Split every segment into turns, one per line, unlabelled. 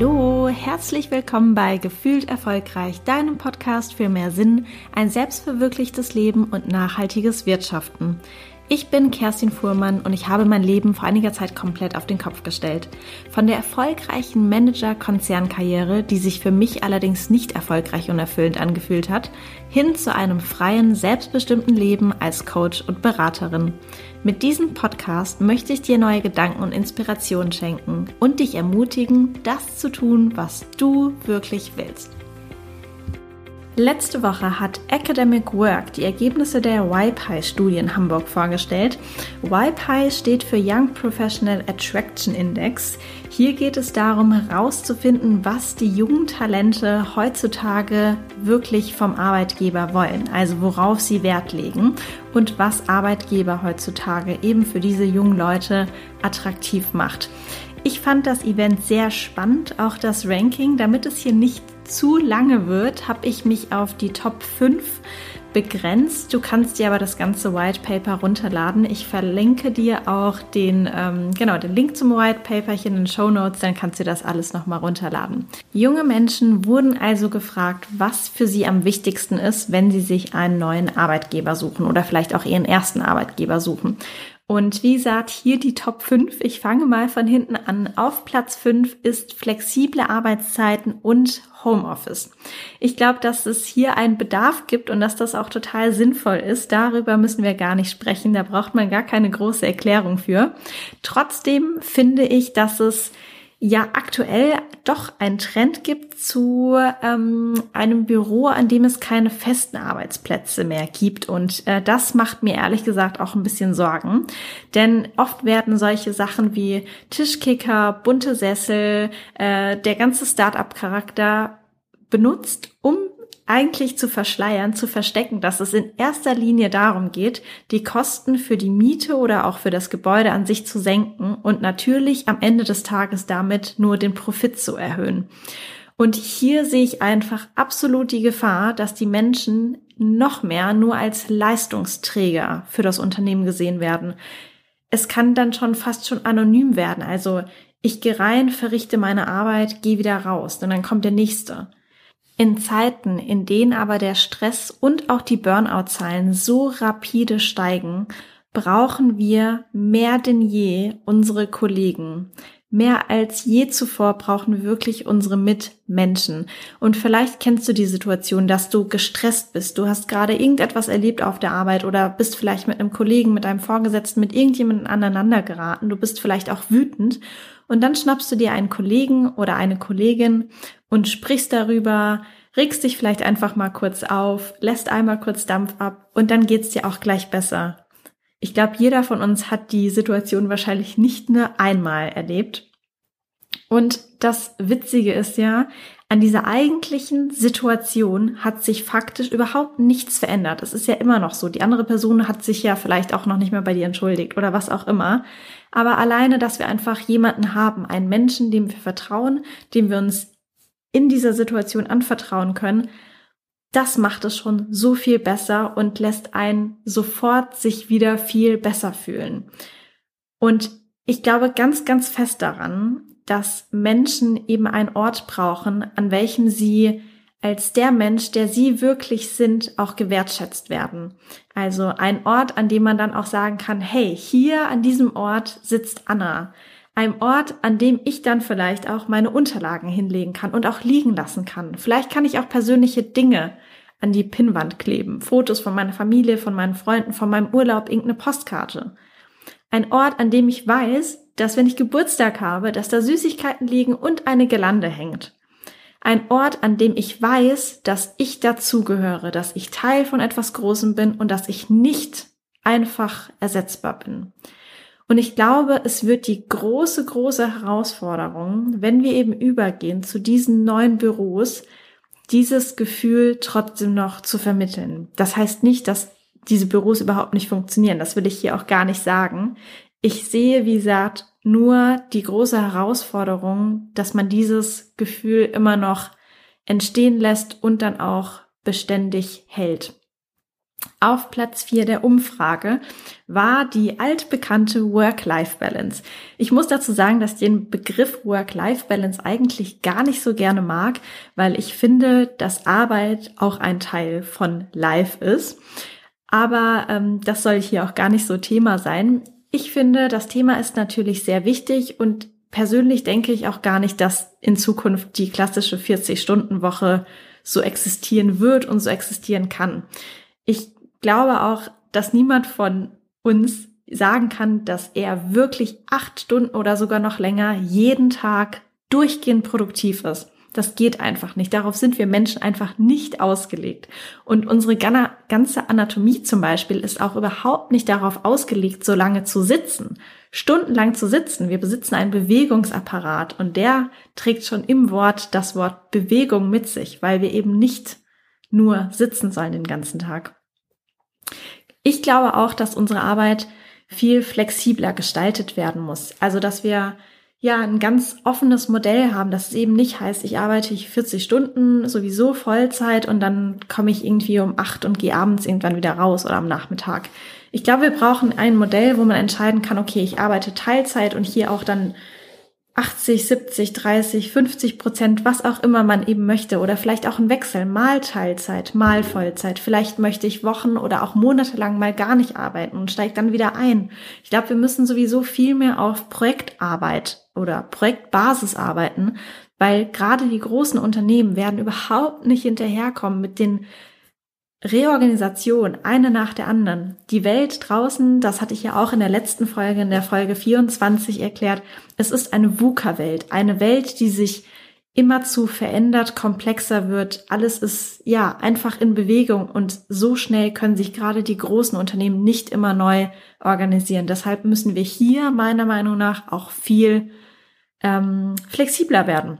Hallo, herzlich willkommen bei Gefühlt Erfolgreich, deinem Podcast für mehr Sinn, ein selbstverwirklichtes Leben und nachhaltiges Wirtschaften. Ich bin Kerstin Fuhrmann und ich habe mein Leben vor einiger Zeit komplett auf den Kopf gestellt. Von der erfolgreichen Manager-Konzernkarriere, die sich für mich allerdings nicht erfolgreich und erfüllend angefühlt hat, hin zu einem freien, selbstbestimmten Leben als Coach und Beraterin. Mit diesem Podcast möchte ich dir neue Gedanken und Inspirationen schenken und dich ermutigen, das zu tun, was du wirklich willst. Letzte Woche hat Academic Work die Ergebnisse der YPI-Studie in Hamburg vorgestellt. YPI steht für Young Professional Attraction Index. Hier geht es darum, herauszufinden, was die jungen Talente heutzutage wirklich vom Arbeitgeber wollen, also worauf sie Wert legen und was Arbeitgeber heutzutage eben für diese jungen Leute attraktiv macht. Ich fand das Event sehr spannend, auch das Ranking. Damit es hier nicht zu lange wird, habe ich mich auf die Top 5 begrenzt. Du kannst dir aber das ganze White Paper runterladen. Ich verlinke dir auch den, ähm, genau, den Link zum White Paper hier in den Show Notes, dann kannst du das alles nochmal runterladen. Junge Menschen wurden also gefragt, was für sie am wichtigsten ist, wenn sie sich einen neuen Arbeitgeber suchen oder vielleicht auch ihren ersten Arbeitgeber suchen. Und wie gesagt, hier die Top 5. Ich fange mal von hinten an. Auf Platz 5 ist flexible Arbeitszeiten und Homeoffice. Ich glaube, dass es hier einen Bedarf gibt und dass das auch total sinnvoll ist. Darüber müssen wir gar nicht sprechen. Da braucht man gar keine große Erklärung für. Trotzdem finde ich, dass es ja aktuell doch ein Trend gibt zu ähm, einem Büro, an dem es keine festen Arbeitsplätze mehr gibt. Und äh, das macht mir ehrlich gesagt auch ein bisschen Sorgen. Denn oft werden solche Sachen wie Tischkicker, bunte Sessel, äh, der ganze Start-up-Charakter benutzt, um eigentlich zu verschleiern, zu verstecken, dass es in erster Linie darum geht, die Kosten für die Miete oder auch für das Gebäude an sich zu senken und natürlich am Ende des Tages damit nur den Profit zu erhöhen. Und hier sehe ich einfach absolut die Gefahr, dass die Menschen noch mehr nur als Leistungsträger für das Unternehmen gesehen werden. Es kann dann schon fast schon anonym werden. Also ich gehe rein, verrichte meine Arbeit, gehe wieder raus und dann kommt der nächste. In Zeiten, in denen aber der Stress und auch die Burnout-Zahlen so rapide steigen, brauchen wir mehr denn je unsere Kollegen. Mehr als je zuvor brauchen wir wirklich unsere Mitmenschen. Und vielleicht kennst du die Situation, dass du gestresst bist. Du hast gerade irgendetwas erlebt auf der Arbeit oder bist vielleicht mit einem Kollegen, mit einem Vorgesetzten, mit irgendjemandem aneinander geraten. Du bist vielleicht auch wütend. Und dann schnappst du dir einen Kollegen oder eine Kollegin und sprichst darüber, regst dich vielleicht einfach mal kurz auf, lässt einmal kurz Dampf ab und dann geht's dir auch gleich besser. Ich glaube, jeder von uns hat die Situation wahrscheinlich nicht nur einmal erlebt. Und das Witzige ist ja, an dieser eigentlichen Situation hat sich faktisch überhaupt nichts verändert. Es ist ja immer noch so. Die andere Person hat sich ja vielleicht auch noch nicht mehr bei dir entschuldigt oder was auch immer. Aber alleine, dass wir einfach jemanden haben, einen Menschen, dem wir vertrauen, dem wir uns in dieser Situation anvertrauen können, das macht es schon so viel besser und lässt einen sofort sich wieder viel besser fühlen. Und ich glaube ganz, ganz fest daran, dass Menschen eben einen Ort brauchen, an welchem sie als der Mensch, der sie wirklich sind, auch gewertschätzt werden. Also ein Ort, an dem man dann auch sagen kann, hey, hier an diesem Ort sitzt Anna einem Ort, an dem ich dann vielleicht auch meine Unterlagen hinlegen kann und auch liegen lassen kann. Vielleicht kann ich auch persönliche Dinge an die Pinnwand kleben. Fotos von meiner Familie, von meinen Freunden, von meinem Urlaub, irgendeine Postkarte. Ein Ort, an dem ich weiß, dass wenn ich Geburtstag habe, dass da Süßigkeiten liegen und eine Gelande hängt. Ein Ort, an dem ich weiß, dass ich dazugehöre, dass ich Teil von etwas Großem bin und dass ich nicht einfach ersetzbar bin. Und ich glaube, es wird die große, große Herausforderung, wenn wir eben übergehen zu diesen neuen Büros, dieses Gefühl trotzdem noch zu vermitteln. Das heißt nicht, dass diese Büros überhaupt nicht funktionieren. Das will ich hier auch gar nicht sagen. Ich sehe, wie gesagt, nur die große Herausforderung, dass man dieses Gefühl immer noch entstehen lässt und dann auch beständig hält. Auf Platz 4 der Umfrage war die altbekannte Work-Life-Balance. Ich muss dazu sagen, dass ich den Begriff Work-Life-Balance eigentlich gar nicht so gerne mag, weil ich finde, dass Arbeit auch ein Teil von Life ist. Aber ähm, das soll hier auch gar nicht so Thema sein. Ich finde, das Thema ist natürlich sehr wichtig und persönlich denke ich auch gar nicht, dass in Zukunft die klassische 40-Stunden-Woche so existieren wird und so existieren kann. Ich glaube auch, dass niemand von uns sagen kann, dass er wirklich acht Stunden oder sogar noch länger jeden Tag durchgehend produktiv ist. Das geht einfach nicht. Darauf sind wir Menschen einfach nicht ausgelegt. Und unsere ganze Anatomie zum Beispiel ist auch überhaupt nicht darauf ausgelegt, so lange zu sitzen. Stundenlang zu sitzen. Wir besitzen einen Bewegungsapparat und der trägt schon im Wort das Wort Bewegung mit sich, weil wir eben nicht nur sitzen sollen den ganzen Tag. Ich glaube auch, dass unsere Arbeit viel flexibler gestaltet werden muss. Also, dass wir ja ein ganz offenes Modell haben, dass es eben nicht heißt, ich arbeite 40 Stunden sowieso Vollzeit und dann komme ich irgendwie um acht und gehe abends irgendwann wieder raus oder am Nachmittag. Ich glaube, wir brauchen ein Modell, wo man entscheiden kann, okay, ich arbeite Teilzeit und hier auch dann 80, 70, 30, 50 Prozent, was auch immer man eben möchte oder vielleicht auch ein Wechsel, mal Teilzeit, mal Vollzeit. Vielleicht möchte ich Wochen oder auch monatelang mal gar nicht arbeiten und steige dann wieder ein. Ich glaube, wir müssen sowieso viel mehr auf Projektarbeit oder Projektbasis arbeiten, weil gerade die großen Unternehmen werden überhaupt nicht hinterherkommen mit den Reorganisation, eine nach der anderen. Die Welt draußen, das hatte ich ja auch in der letzten Folge, in der Folge 24 erklärt, es ist eine VUCA-Welt, eine Welt, die sich immerzu verändert, komplexer wird. Alles ist ja einfach in Bewegung und so schnell können sich gerade die großen Unternehmen nicht immer neu organisieren. Deshalb müssen wir hier meiner Meinung nach auch viel ähm, flexibler werden.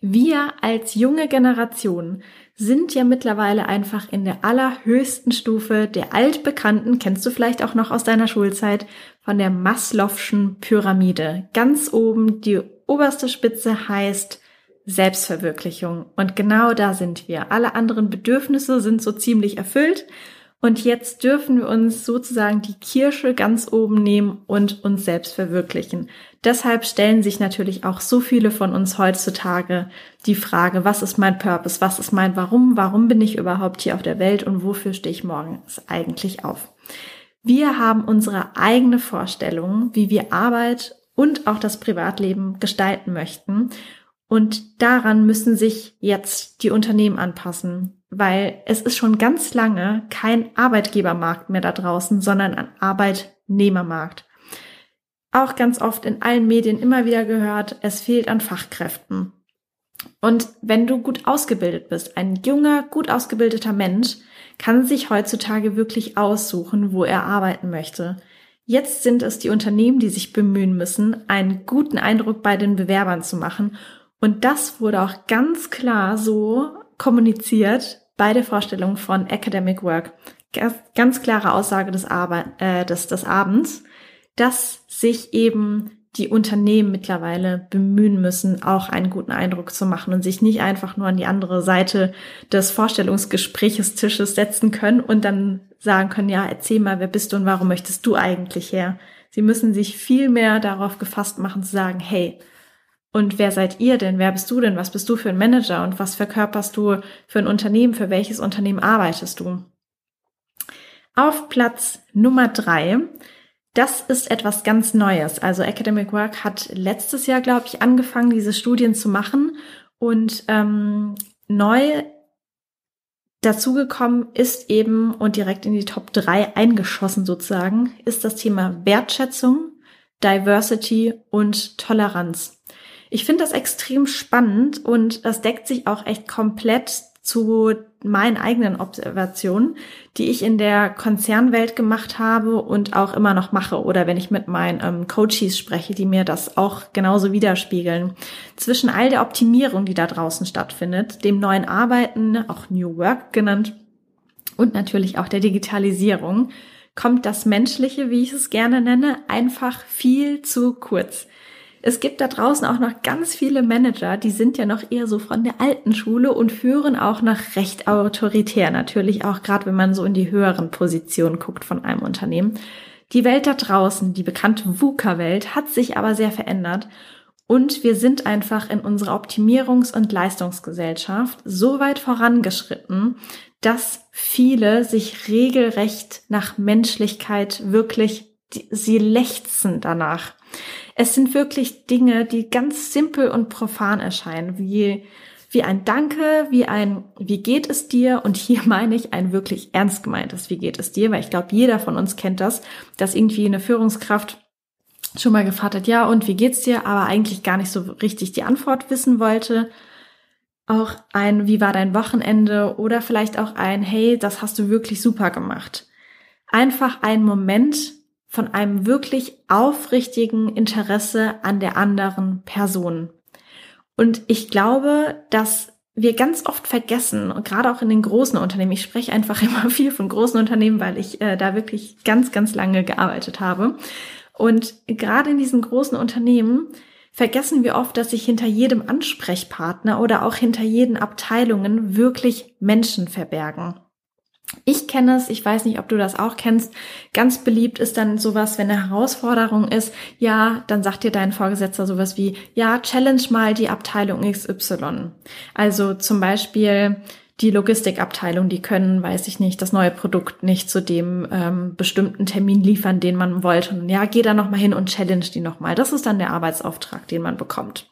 Wir als junge Generation sind ja mittlerweile einfach in der allerhöchsten Stufe der altbekannten, kennst du vielleicht auch noch aus deiner Schulzeit, von der Maslow'schen Pyramide. Ganz oben die oberste Spitze heißt Selbstverwirklichung. Und genau da sind wir. Alle anderen Bedürfnisse sind so ziemlich erfüllt. Und jetzt dürfen wir uns sozusagen die Kirsche ganz oben nehmen und uns selbst verwirklichen. Deshalb stellen sich natürlich auch so viele von uns heutzutage die Frage, was ist mein Purpose, was ist mein Warum, warum bin ich überhaupt hier auf der Welt und wofür stehe ich morgens eigentlich auf. Wir haben unsere eigene Vorstellung, wie wir Arbeit und auch das Privatleben gestalten möchten. Und daran müssen sich jetzt die Unternehmen anpassen, weil es ist schon ganz lange kein Arbeitgebermarkt mehr da draußen, sondern ein Arbeitnehmermarkt auch ganz oft in allen Medien immer wieder gehört, es fehlt an Fachkräften. Und wenn du gut ausgebildet bist, ein junger, gut ausgebildeter Mensch, kann sich heutzutage wirklich aussuchen, wo er arbeiten möchte. Jetzt sind es die Unternehmen, die sich bemühen müssen, einen guten Eindruck bei den Bewerbern zu machen. Und das wurde auch ganz klar so kommuniziert bei der Vorstellung von Academic Work. Ganz klare Aussage des, Arbe äh, des, des Abends dass sich eben die Unternehmen mittlerweile bemühen müssen, auch einen guten Eindruck zu machen und sich nicht einfach nur an die andere Seite des Vorstellungsgespräches Tisches setzen können und dann sagen können, ja, erzähl mal, wer bist du und warum möchtest du eigentlich her? Sie müssen sich viel mehr darauf gefasst machen zu sagen, hey, und wer seid ihr denn? Wer bist du denn? Was bist du für ein Manager? Und was verkörperst du für ein Unternehmen? Für welches Unternehmen arbeitest du? Auf Platz Nummer drei das ist etwas ganz Neues. Also Academic Work hat letztes Jahr, glaube ich, angefangen, diese Studien zu machen. Und ähm, neu dazugekommen ist eben und direkt in die Top 3 eingeschossen sozusagen, ist das Thema Wertschätzung, Diversity und Toleranz. Ich finde das extrem spannend und das deckt sich auch echt komplett zu meinen eigenen Observationen, die ich in der Konzernwelt gemacht habe und auch immer noch mache oder wenn ich mit meinen ähm, Coaches spreche, die mir das auch genauso widerspiegeln. Zwischen all der Optimierung, die da draußen stattfindet, dem neuen Arbeiten, auch New Work genannt, und natürlich auch der Digitalisierung, kommt das Menschliche, wie ich es gerne nenne, einfach viel zu kurz. Es gibt da draußen auch noch ganz viele Manager, die sind ja noch eher so von der alten Schule und führen auch noch recht autoritär. Natürlich auch gerade, wenn man so in die höheren Positionen guckt von einem Unternehmen. Die Welt da draußen, die bekannte VUCA-Welt, hat sich aber sehr verändert. Und wir sind einfach in unserer Optimierungs- und Leistungsgesellschaft so weit vorangeschritten, dass viele sich regelrecht nach Menschlichkeit wirklich, sie lechzen danach. Es sind wirklich Dinge, die ganz simpel und profan erscheinen, wie, wie ein Danke, wie ein, wie geht es dir? Und hier meine ich ein wirklich ernst gemeintes, wie geht es dir? Weil ich glaube, jeder von uns kennt das, dass irgendwie eine Führungskraft schon mal gefragt hat, ja, und wie geht's dir? Aber eigentlich gar nicht so richtig die Antwort wissen wollte. Auch ein, wie war dein Wochenende? Oder vielleicht auch ein, hey, das hast du wirklich super gemacht. Einfach ein Moment von einem wirklich aufrichtigen Interesse an der anderen Person. Und ich glaube, dass wir ganz oft vergessen, und gerade auch in den großen Unternehmen, ich spreche einfach immer viel von großen Unternehmen, weil ich äh, da wirklich ganz, ganz lange gearbeitet habe. Und gerade in diesen großen Unternehmen vergessen wir oft, dass sich hinter jedem Ansprechpartner oder auch hinter jeden Abteilungen wirklich Menschen verbergen. Ich kenne es, ich weiß nicht, ob du das auch kennst. Ganz beliebt ist dann sowas, wenn eine Herausforderung ist, ja, dann sagt dir dein Vorgesetzter sowas wie, ja, challenge mal die Abteilung XY. Also zum Beispiel, die Logistikabteilung, die können, weiß ich nicht, das neue Produkt nicht zu dem ähm, bestimmten Termin liefern, den man wollte. Und ja, geh da nochmal hin und challenge die nochmal. Das ist dann der Arbeitsauftrag, den man bekommt.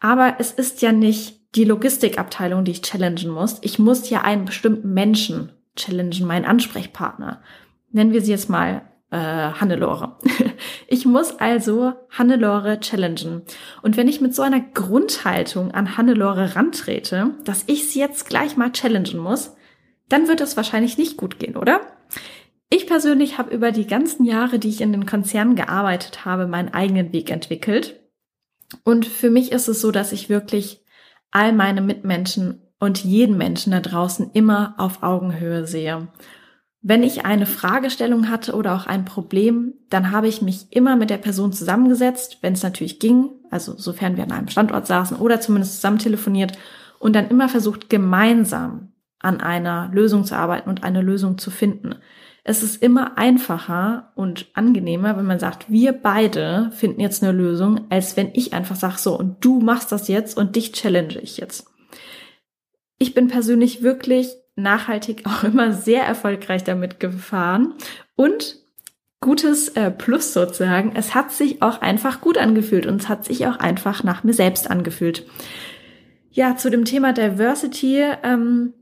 Aber es ist ja nicht die Logistikabteilung, die ich challengen muss. Ich muss ja einen bestimmten Menschen challengen, meinen Ansprechpartner. Nennen wir sie jetzt mal äh, Hannelore. Ich muss also Hannelore challengen. Und wenn ich mit so einer Grundhaltung an Hannelore rantrete, dass ich sie jetzt gleich mal challengen muss, dann wird es wahrscheinlich nicht gut gehen, oder? Ich persönlich habe über die ganzen Jahre, die ich in den Konzernen gearbeitet habe, meinen eigenen Weg entwickelt. Und für mich ist es so, dass ich wirklich all meine Mitmenschen und jeden Menschen da draußen immer auf Augenhöhe sehe. Wenn ich eine Fragestellung hatte oder auch ein Problem, dann habe ich mich immer mit der Person zusammengesetzt, wenn es natürlich ging, also sofern wir an einem Standort saßen oder zumindest zusammen telefoniert und dann immer versucht, gemeinsam an einer Lösung zu arbeiten und eine Lösung zu finden. Es ist immer einfacher und angenehmer, wenn man sagt, wir beide finden jetzt eine Lösung, als wenn ich einfach sage, so, und du machst das jetzt und dich challenge ich jetzt. Ich bin persönlich wirklich nachhaltig auch immer sehr erfolgreich damit gefahren und gutes äh, Plus sozusagen. Es hat sich auch einfach gut angefühlt und es hat sich auch einfach nach mir selbst angefühlt. Ja, zu dem Thema Diversity ähm,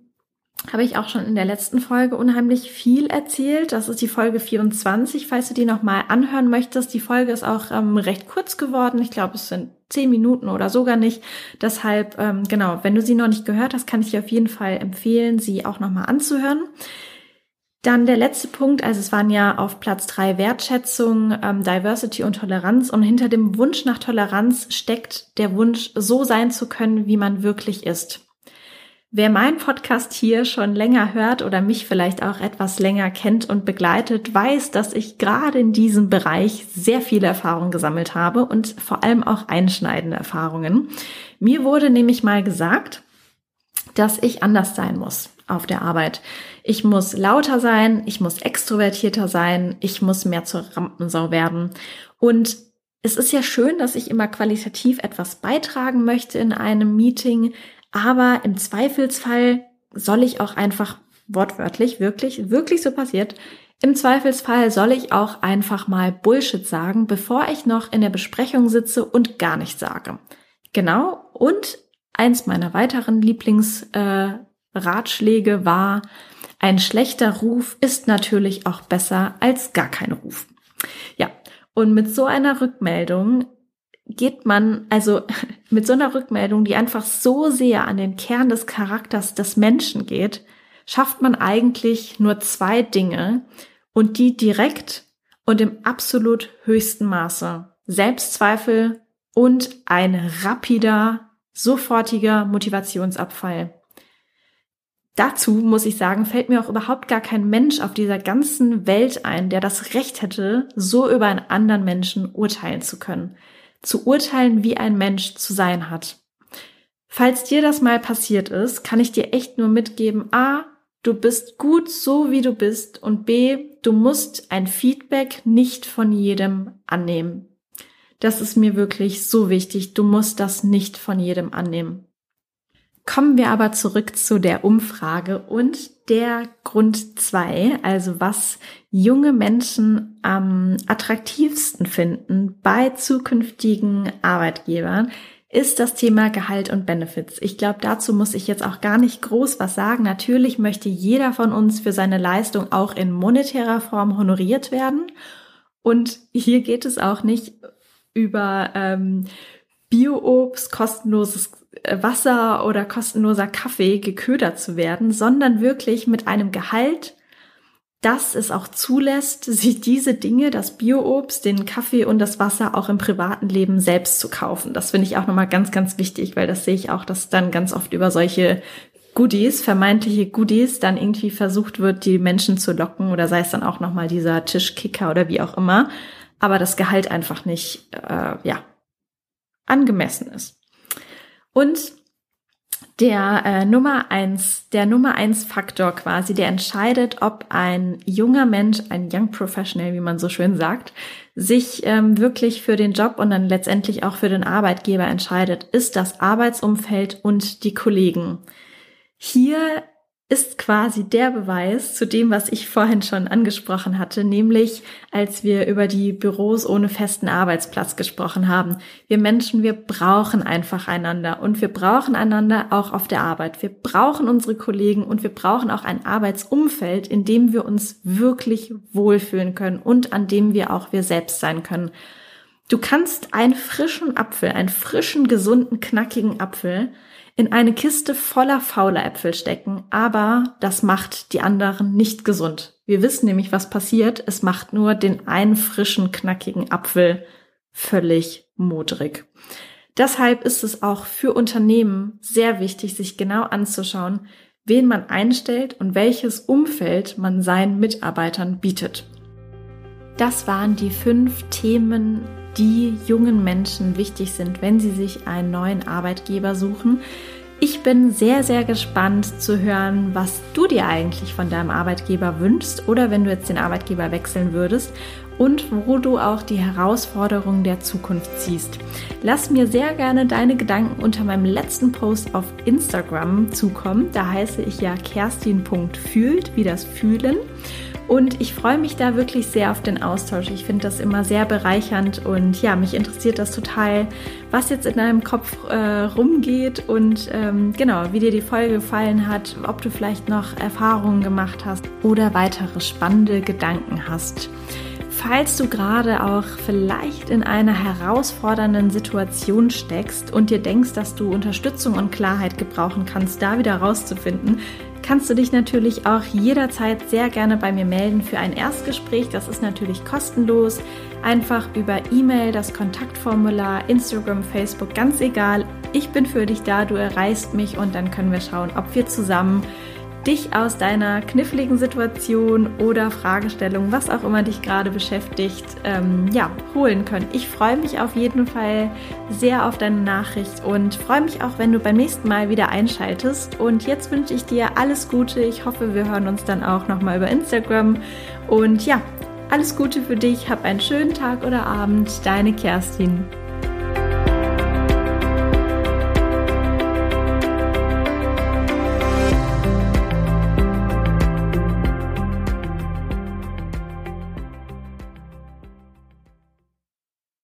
habe ich auch schon in der letzten Folge unheimlich viel erzählt. Das ist die Folge 24, falls du die nochmal anhören möchtest. Die Folge ist auch ähm, recht kurz geworden. Ich glaube, es sind zehn Minuten oder sogar nicht. Deshalb, ähm, genau, wenn du sie noch nicht gehört hast, kann ich dir auf jeden Fall empfehlen, sie auch nochmal anzuhören. Dann der letzte Punkt, also es waren ja auf Platz drei Wertschätzung, ähm, Diversity und Toleranz. Und hinter dem Wunsch nach Toleranz steckt der Wunsch, so sein zu können, wie man wirklich ist. Wer meinen Podcast hier schon länger hört oder mich vielleicht auch etwas länger kennt und begleitet, weiß, dass ich gerade in diesem Bereich sehr viele Erfahrungen gesammelt habe und vor allem auch einschneidende Erfahrungen. Mir wurde nämlich mal gesagt, dass ich anders sein muss auf der Arbeit. Ich muss lauter sein, ich muss extrovertierter sein, ich muss mehr zur Rampensau werden. Und es ist ja schön, dass ich immer qualitativ etwas beitragen möchte in einem Meeting, aber im Zweifelsfall soll ich auch einfach wortwörtlich, wirklich, wirklich so passiert, im Zweifelsfall soll ich auch einfach mal Bullshit sagen, bevor ich noch in der Besprechung sitze und gar nichts sage. Genau. Und eins meiner weiteren Lieblingsratschläge äh, war, ein schlechter Ruf ist natürlich auch besser als gar kein Ruf. Ja. Und mit so einer Rückmeldung geht man, also mit so einer Rückmeldung, die einfach so sehr an den Kern des Charakters des Menschen geht, schafft man eigentlich nur zwei Dinge und die direkt und im absolut höchsten Maße. Selbstzweifel und ein rapider, sofortiger Motivationsabfall. Dazu muss ich sagen, fällt mir auch überhaupt gar kein Mensch auf dieser ganzen Welt ein, der das Recht hätte, so über einen anderen Menschen urteilen zu können. Zu urteilen, wie ein Mensch zu sein hat. Falls dir das mal passiert ist, kann ich dir echt nur mitgeben, a, du bist gut so, wie du bist und b, du musst ein Feedback nicht von jedem annehmen. Das ist mir wirklich so wichtig. Du musst das nicht von jedem annehmen. Kommen wir aber zurück zu der Umfrage und der Grund zwei, also was junge Menschen am attraktivsten finden bei zukünftigen Arbeitgebern, ist das Thema Gehalt und Benefits. Ich glaube, dazu muss ich jetzt auch gar nicht groß was sagen. Natürlich möchte jeder von uns für seine Leistung auch in monetärer Form honoriert werden. Und hier geht es auch nicht über ähm, Bio-Obst, kostenloses Wasser oder kostenloser Kaffee geködert zu werden, sondern wirklich mit einem Gehalt, das es auch zulässt, sich diese Dinge, das Bio-Obst, den Kaffee und das Wasser auch im privaten Leben selbst zu kaufen. Das finde ich auch nochmal ganz, ganz wichtig, weil das sehe ich auch, dass dann ganz oft über solche Goodies, vermeintliche Goodies, dann irgendwie versucht wird, die Menschen zu locken oder sei es dann auch nochmal dieser Tischkicker oder wie auch immer, aber das Gehalt einfach nicht, äh, ja, angemessen ist. Und der äh, Nummer eins, der Nummer eins Faktor quasi, der entscheidet, ob ein junger Mensch, ein Young Professional, wie man so schön sagt, sich ähm, wirklich für den Job und dann letztendlich auch für den Arbeitgeber entscheidet, ist das Arbeitsumfeld und die Kollegen. Hier ist quasi der Beweis zu dem, was ich vorhin schon angesprochen hatte, nämlich als wir über die Büros ohne festen Arbeitsplatz gesprochen haben. Wir Menschen, wir brauchen einfach einander und wir brauchen einander auch auf der Arbeit. Wir brauchen unsere Kollegen und wir brauchen auch ein Arbeitsumfeld, in dem wir uns wirklich wohlfühlen können und an dem wir auch wir selbst sein können. Du kannst einen frischen Apfel, einen frischen, gesunden, knackigen Apfel in eine Kiste voller fauler Äpfel stecken, aber das macht die anderen nicht gesund. Wir wissen nämlich, was passiert. Es macht nur den einen frischen, knackigen Apfel völlig modrig. Deshalb ist es auch für Unternehmen sehr wichtig, sich genau anzuschauen, wen man einstellt und welches Umfeld man seinen Mitarbeitern bietet. Das waren die fünf Themen, die jungen Menschen wichtig sind, wenn sie sich einen neuen Arbeitgeber suchen. Ich bin sehr, sehr gespannt zu hören, was du dir eigentlich von deinem Arbeitgeber wünschst oder wenn du jetzt den Arbeitgeber wechseln würdest und wo du auch die Herausforderungen der Zukunft siehst. Lass mir sehr gerne deine Gedanken unter meinem letzten Post auf Instagram zukommen. Da heiße ich ja kerstin.fühlt, wie das Fühlen. Und ich freue mich da wirklich sehr auf den Austausch. Ich finde das immer sehr bereichernd und ja, mich interessiert das total, was jetzt in deinem Kopf äh, rumgeht und ähm, genau, wie dir die Folge gefallen hat, ob du vielleicht noch Erfahrungen gemacht hast oder weitere spannende Gedanken hast. Falls du gerade auch vielleicht in einer herausfordernden Situation steckst und dir denkst, dass du Unterstützung und Klarheit gebrauchen kannst, da wieder rauszufinden, kannst du dich natürlich auch jederzeit sehr gerne bei mir melden für ein Erstgespräch. Das ist natürlich kostenlos. Einfach über E-Mail, das Kontaktformular, Instagram, Facebook, ganz egal. Ich bin für dich da, du erreichst mich und dann können wir schauen, ob wir zusammen dich aus deiner kniffligen Situation oder Fragestellung, was auch immer dich gerade beschäftigt, ähm, ja, holen können. Ich freue mich auf jeden Fall sehr auf deine Nachricht und freue mich auch, wenn du beim nächsten Mal wieder einschaltest. Und jetzt wünsche ich dir alles Gute. Ich hoffe, wir hören uns dann auch nochmal über Instagram. Und ja, alles Gute für dich. Hab einen schönen Tag oder Abend. Deine Kerstin.